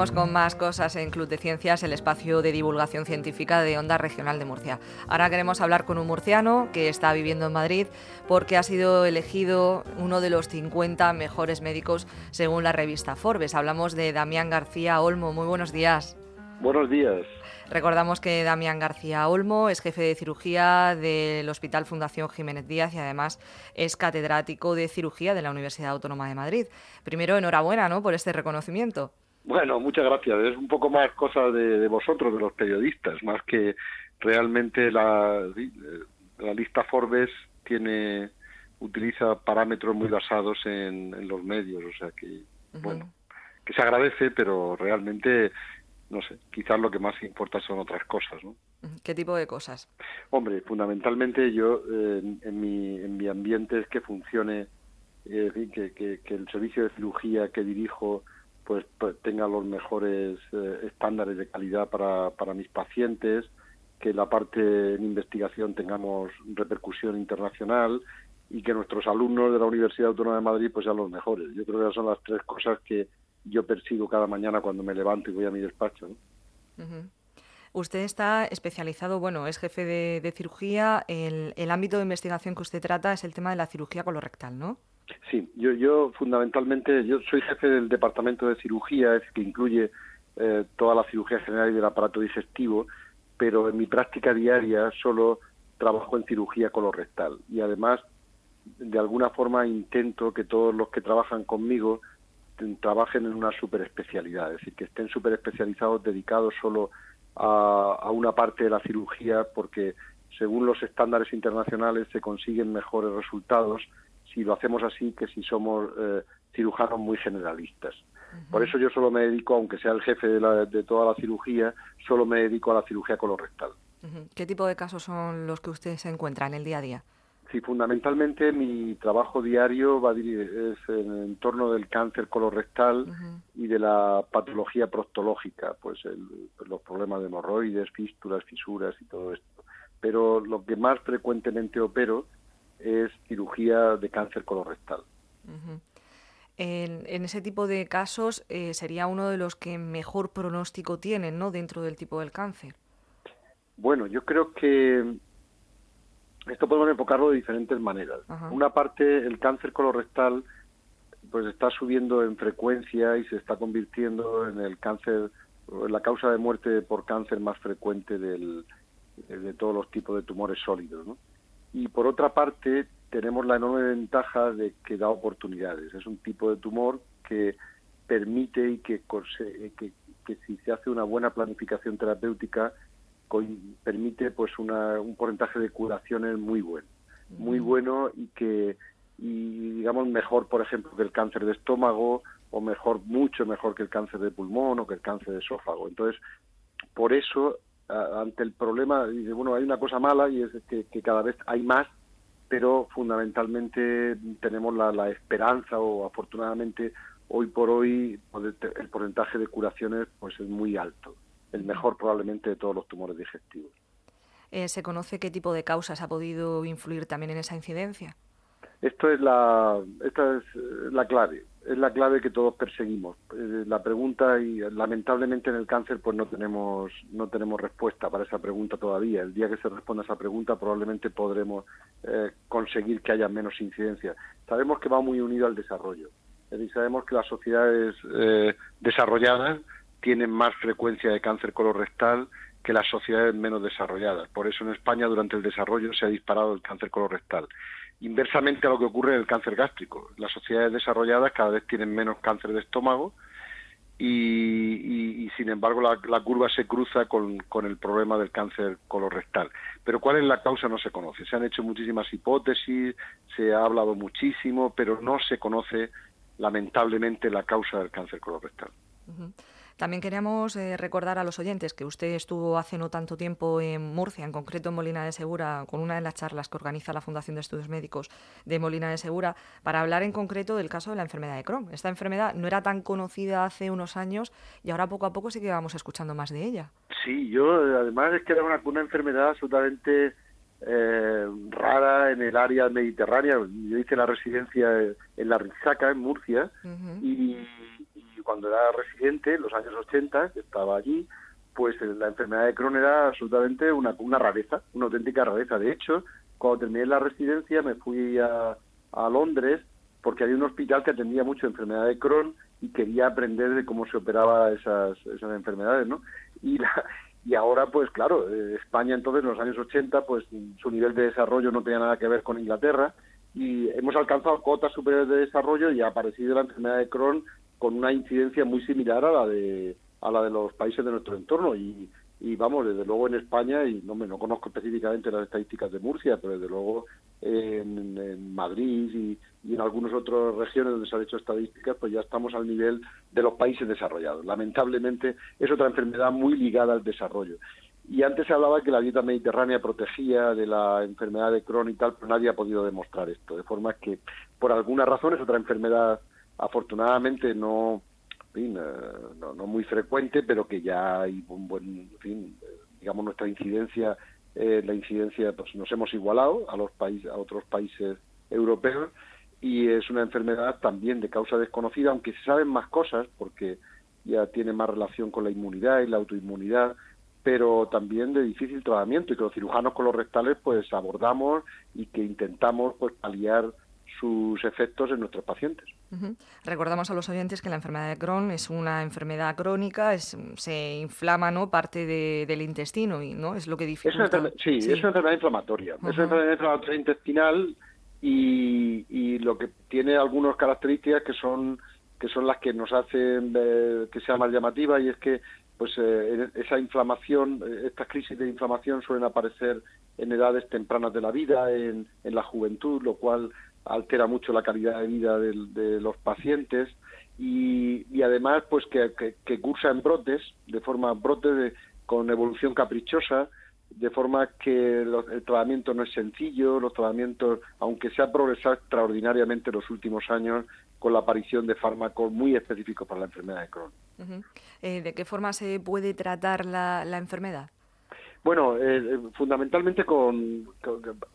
Seguimos con más cosas en Club de Ciencias, el espacio de divulgación científica de Onda Regional de Murcia. Ahora queremos hablar con un murciano que está viviendo en Madrid porque ha sido elegido uno de los 50 mejores médicos según la revista Forbes. Hablamos de Damián García Olmo. Muy buenos días. Buenos días. Recordamos que Damián García Olmo es jefe de cirugía del Hospital Fundación Jiménez Díaz y además es catedrático de cirugía de la Universidad Autónoma de Madrid. Primero, enhorabuena ¿no? por este reconocimiento. Bueno, muchas gracias. Es un poco más cosa de, vosotros, de los periodistas, más que realmente la, la lista Forbes tiene utiliza parámetros muy basados en, los medios, o sea que, bueno, que se agradece, pero realmente, no sé, quizás lo que más importa son otras cosas, ¿no? ¿Qué tipo de cosas? Hombre, fundamentalmente yo, en, mi, en mi ambiente es que funcione, eh, que, que, que el servicio de cirugía que dirijo pues, pues, tenga los mejores eh, estándares de calidad para, para mis pacientes, que la parte de investigación tengamos repercusión internacional y que nuestros alumnos de la Universidad Autónoma de Madrid pues sean los mejores. Yo creo que esas son las tres cosas que yo persigo cada mañana cuando me levanto y voy a mi despacho. Usted está especializado, bueno, es jefe de, cirugía. El, el, ámbito de investigación que usted trata es el tema de la cirugía colorectal, ¿no? Sí, yo, yo fundamentalmente, yo soy jefe del departamento de cirugía, es que incluye eh, toda la cirugía general y del aparato digestivo, pero en mi práctica diaria solo trabajo en cirugía colorectal. Y además de alguna forma intento que todos los que trabajan conmigo trabajen en una superespecialidad, es decir, que estén superespecializados dedicados solo a, a una parte de la cirugía porque según los estándares internacionales se consiguen mejores resultados si lo hacemos así que si somos eh, cirujanos muy generalistas. Por eso yo solo me dedico, aunque sea el jefe de, toda la cirugía, solo me dedico a la cirugía colorectal. ¿Qué tipo de casos son los que usted se encuentra en el día a día? Sí, fundamentalmente mi trabajo diario va a es en, torno del cáncer colorectal y de la patología proctológica, pues los problemas de hemorroides, fístulas, fisuras y todo esto. Pero lo que más frecuentemente opero es cirugía de cáncer colorectal. en, ese tipo de casos eh, sería uno de los que mejor pronóstico tienen, ¿no? Dentro del tipo del cáncer. Bueno, yo creo que esto podemos enfocarlo de diferentes maneras. Una parte, el cáncer colorectal, pues está subiendo en frecuencia y se está convirtiendo en el cáncer, en la causa de muerte por cáncer más frecuente del, de todos los tipos de tumores sólidos, ¿no? Y por otra parte tenemos la enorme ventaja de que da oportunidades. Es un tipo de tumor que permite y que, que, que si se hace una buena planificación terapéutica permite pues una, un porcentaje de curaciones muy bueno, muy bueno y que y digamos mejor por ejemplo que el cáncer de estómago o mejor mucho mejor que el cáncer de pulmón o que el cáncer de esófago. Entonces por eso ante el problema, dice, bueno, hay una cosa mala y es que, cada vez hay más, pero fundamentalmente tenemos la, esperanza o afortunadamente hoy por hoy el porcentaje de curaciones pues es muy alto, el mejor probablemente de todos los tumores digestivos. Eh, ¿Se conoce qué tipo de causas ha podido influir también en esa incidencia? Esto es la, esta es la clave es la clave que todos perseguimos. Eh, la pregunta y lamentablemente en el cáncer pues no tenemos no tenemos respuesta para esa pregunta todavía. El día que se responda esa pregunta probablemente podremos eh, conseguir que haya menos incidencia. Sabemos que va muy unido al desarrollo. Y sabemos que las sociedades eh, desarrolladas tienen más frecuencia de cáncer colorectal que las sociedades menos desarrolladas. Por eso en España durante el desarrollo se ha disparado el cáncer colorectal inversamente a lo que ocurre en el cáncer gástrico. Las sociedades desarrolladas cada vez tienen menos cáncer de estómago y, sin embargo la, curva se cruza con, el problema del cáncer colorectal. Pero cuál es la causa no se conoce. Se han hecho muchísimas hipótesis, se ha hablado muchísimo, pero no se conoce lamentablemente la causa del cáncer colorectal. También queríamos eh, recordar a los oyentes que usted estuvo hace no tanto tiempo en Murcia, en concreto en Molina de Segura, con una de las charlas que organiza la Fundación de Estudios Médicos de Molina de Segura, para hablar en concreto del caso de la enfermedad de Crohn. Esta enfermedad no era tan conocida hace unos años y ahora poco a poco sí que vamos escuchando más de ella. Sí, yo además es que era una, una enfermedad absolutamente eh, rara en el área mediterránea. Yo hice la residencia en la Rizaca, en Murcia, y cuando era residente, en los años 80, que estaba allí, pues la enfermedad de Crohn era absolutamente una, una rareza, una auténtica rareza. De hecho, cuando terminé la residencia me fui a, a Londres porque había un hospital que atendía mucho enfermedad de Crohn y quería aprender de cómo se operaba esas, esas enfermedades, ¿no? Y, y ahora, pues claro, eh, España entonces en los años 80, pues su nivel de desarrollo no tenía nada que ver con Inglaterra y hemos alcanzado cotas superiores de desarrollo y ha aparecido la enfermedad de Crohn con una incidencia muy similar a la de a la de los países de nuestro entorno y, y vamos, desde luego en España, y no me no conozco específicamente las estadísticas de Murcia, pero desde luego en, Madrid y, en algunas otras regiones donde se han hecho estadísticas, pues ya estamos al nivel de los países desarrollados. Lamentablemente es otra enfermedad muy ligada al desarrollo. Y antes se hablaba que la dieta mediterránea protegía de la enfermedad de Crohn y tal, pero nadie ha podido demostrar esto. De forma que, por alguna razón, es otra enfermedad, afortunadamente, no, fin, eh, no, no, muy frecuente, pero que ya hay un buen, fin, digamos, nuestra incidencia, eh, la incidencia, pues nos hemos igualado a los países, a otros países europeos y es una enfermedad también de causa desconocida, aunque se saben más cosas porque ya tiene más relación con la inmunidad y la autoinmunidad, pero también de difícil tratamiento y que los cirujanos colorectales pues abordamos y que intentamos pues paliar sus efectos en nuestros pacientes. Recordamos a los oyentes que la enfermedad de Crohn es una enfermedad crónica, es, se inflama ¿no? parte del intestino y no es lo que dificulta. sí, es una enfermedad inflamatoria. Es una enfermedad inflamatoria intestinal y, lo que tiene algunas características que son que son las que nos hacen que sea más llamativa y es que pues eh, esa inflamación, eh, estas crisis de inflamación suelen aparecer en edades tempranas de la vida, en, en la juventud, lo cual altera mucho la calidad de vida de, los pacientes y, y, además pues que, cursa en brotes, de forma brote con evolución caprichosa, de forma que el tratamiento no es sencillo, los tratamientos, aunque se ha progresado extraordinariamente en los últimos años con la aparición de fármacos muy específicos para la enfermedad de Crohn. Eh, ¿De qué forma se puede tratar la, la enfermedad? Bueno, eh, eh, fundamentalmente con,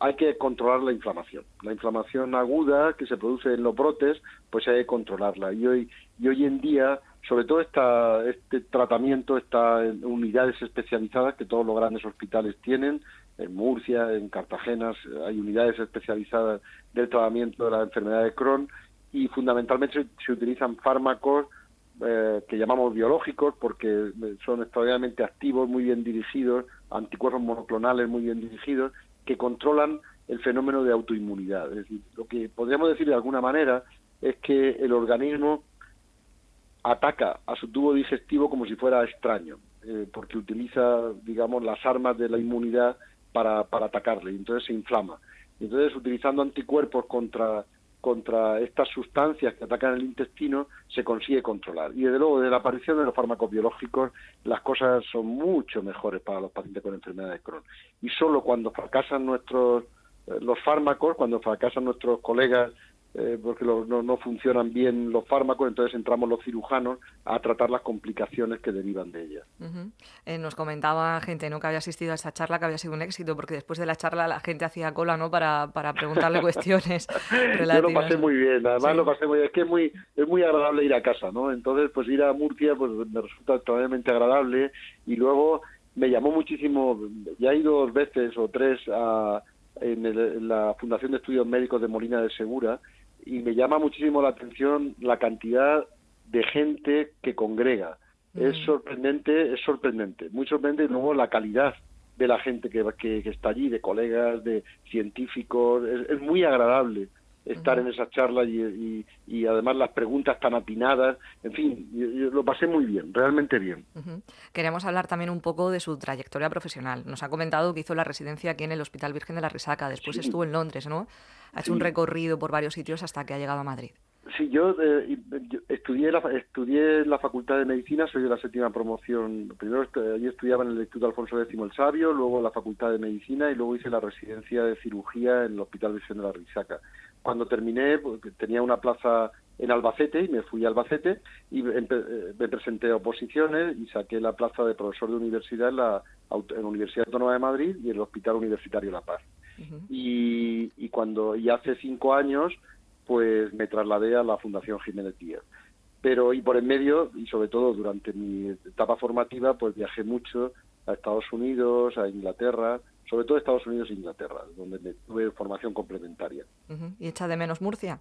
hay que controlar la inflamación. La inflamación aguda que se produce en los brotes, pues hay que controlarla. Y hoy, y hoy en día, sobre todo este tratamiento está en unidades especializadas que todos los grandes hospitales tienen. En Murcia, en Cartagena, hay unidades especializadas del tratamiento de la enfermedad de Crohn y fundamentalmente se utilizan fármacos eh, que llamamos biológicos porque son extraordinariamente activos, muy bien dirigidos, anticuerpos monoclonales muy bien dirigidos, que controlan el fenómeno de autoinmunidad. Es decir, lo que podríamos decir de alguna manera es que el organismo ataca a su tubo digestivo como si fuera extraño, eh, porque utiliza, digamos, las armas de la inmunidad para, para atacarle, y entonces se inflama. Entonces, utilizando anticuerpos contra contra estas sustancias que atacan el intestino se consigue controlar. Y desde luego, de la aparición de los fármacos biológicos, las cosas son mucho mejores para los pacientes con enfermedad de Crohn. Y solo cuando fracasan nuestros eh, los fármacos, cuando fracasan nuestros colegas eh, porque no, no, funcionan bien los fármacos, entonces entramos los cirujanos a tratar las complicaciones que derivan de ellas. Eh, nos comentaba gente ¿no? que había asistido a esta charla que había sido un éxito, porque después de la charla la gente hacía cola ¿no? para, para preguntarle cuestiones. Yo lo pasé muy bien, además lo pasé muy bien, es que es muy, es muy agradable ir a casa, ¿no? Entonces, pues ir a Murcia pues me resulta totalmente agradable y luego me llamó muchísimo, ya he ido dos veces o tres a, en la Fundación de Estudios Médicos de Molina de Segura y me llama muchísimo la atención la cantidad de gente que congrega. Es mm. sorprendente, es sorprendente, muy sorprendente y luego la calidad de la gente que, que, está allí, de colegas, de científicos, es muy agradable estar en esa charla y, y, además las preguntas tan atinadas. En fin, yo, lo pasé muy bien, realmente bien. Queremos hablar también un poco de su trayectoria profesional. Nos ha comentado que hizo la residencia aquí en el Hospital Virgen de la Risaca, después estuvo en Londres, ¿no? Ha hecho un recorrido por varios sitios hasta que ha llegado a Madrid. Sí, yo, eh, estudié, la, estudié en la Facultad de Medicina, soy de la séptima promoción. Primero allí estudiaba en el Instituto Alfonso X el Sabio, luego en la Facultad de Medicina y luego hice la residencia de cirugía en el Hospital Virgen de la Risaca cuando terminé pues, tenía una plaza en Albacete y me fui a Albacete y eh, me presenté a oposiciones y saqué la plaza de profesor de universidad en la, en la Universidad Autónoma de Madrid y en el Hospital Universitario La Paz. y, y, cuando y hace cinco años pues me trasladé a la Fundación Jiménez Díaz. pero y por en medio y sobre todo durante mi etapa formativa pues viajé mucho a Estados Unidos, a Inglaterra, sobre todo Estados Unidos e Inglaterra, donde me tuve formación complementaria. ¿Y echa de menos Murcia?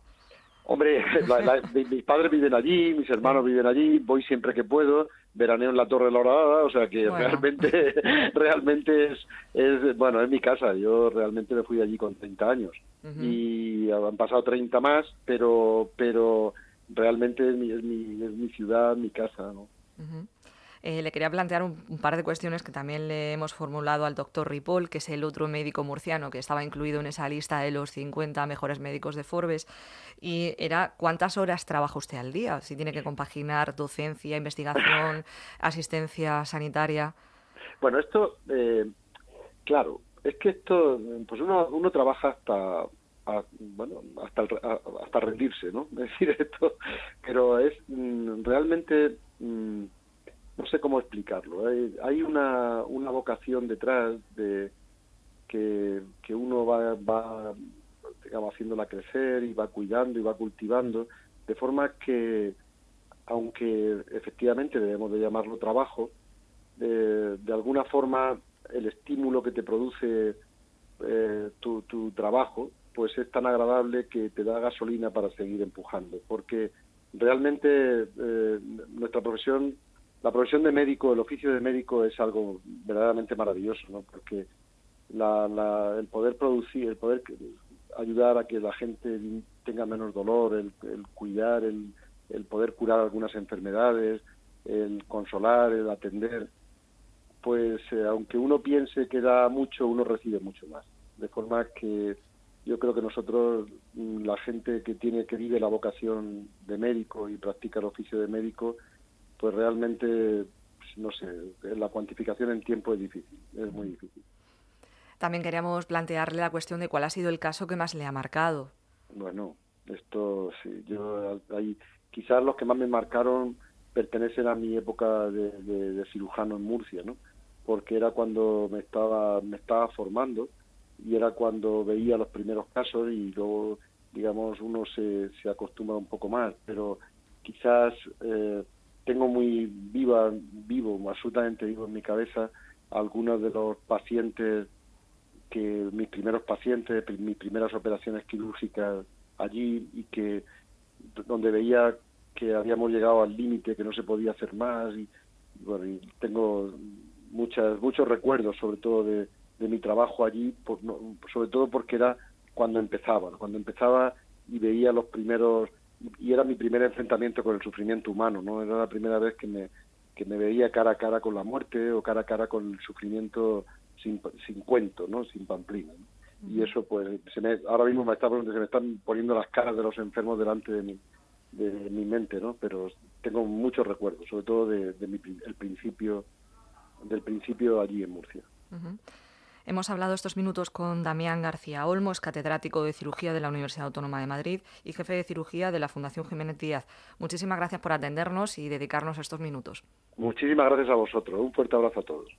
Hombre, mis padres viven allí, mis hermanos viven allí, voy siempre que puedo, veraneo en la Torre de la Horadada, o sea que realmente realmente es, es, bueno, es mi casa, yo realmente me fui allí con 30 años y han pasado 30 más, pero pero realmente es mi, es mi, es mi ciudad, mi casa, ¿no? Eh, le quería plantear un, par de cuestiones que también le hemos formulado al doctor Ripoll, que es el otro médico murciano que estaba incluido en esa lista de los 50 mejores médicos de Forbes, y era cuántas horas trabaja usted al día, si tiene que compaginar docencia, investigación, asistencia sanitaria. Bueno, esto, eh, claro, es que esto, pues uno, uno trabaja hasta bueno hasta hasta rendirse no decir esto pero es mm, realmente mm, no sé cómo explicarlo. Hay, una, una vocación detrás de que, que uno va, va haciéndola crecer y va cuidando y va cultivando, de forma que, aunque efectivamente debemos de llamarlo trabajo, de, de alguna forma el estímulo que te produce eh, tu, tu trabajo, pues es tan agradable que te da gasolina para seguir empujando, porque realmente eh, nuestra profesión la profesión de médico, el oficio de médico es algo verdaderamente maravilloso, ¿no? Porque el poder producir, el poder ayudar a que la gente tenga menos dolor, el, cuidar, el, poder curar algunas enfermedades, el consolar, el atender, pues eh, aunque uno piense que da mucho, uno recibe mucho más. De forma que yo creo que nosotros, mm, la gente que tiene que vive la vocación de médico y practica el oficio de médico, pues realmente, pues, no sé, la cuantificación en tiempo es difícil, es muy difícil. También queríamos plantearle la cuestión de cuál ha sido el caso que más le ha marcado. Bueno, esto sí, yo hay, quizás los que más me marcaron pertenecen a mi época de, cirujano en Murcia, ¿no? Porque era cuando me estaba me estaba formando y era cuando veía los primeros casos y luego, digamos, uno se, se acostumbra un poco más, pero quizás eh, tengo muy viva, vivo, absolutamente vivo en mi cabeza algunos de los pacientes que mis primeros pacientes, mis primeras operaciones quirúrgicas allí y que donde veía que habíamos llegado al límite, que no se podía hacer más y, bueno, y tengo muchas muchos recuerdos sobre todo de, de mi trabajo allí, por, sobre todo porque era cuando empezaba, cuando empezaba y veía los primeros y era mi primer enfrentamiento con el sufrimiento humano, ¿no? Era la primera vez que me, que me veía cara a cara con la muerte o cara a cara con el sufrimiento sin, sin cuento, ¿no? Sin pamplina. Y eso, pues, se me, ahora mismo me, está, se me están poniendo las caras de los enfermos delante de mi, de mi mente, ¿no? Pero tengo muchos recuerdos, sobre todo de, mi, el principio, del principio allí en Murcia. Hemos hablado estos minutos con Damián García Olmos, catedrático de cirugía de la Universidad Autónoma de Madrid y jefe de cirugía de la Fundación Jiménez Díaz. Muchísimas gracias por atendernos y dedicarnos estos minutos. Muchísimas gracias a vosotros. Un fuerte abrazo a todos.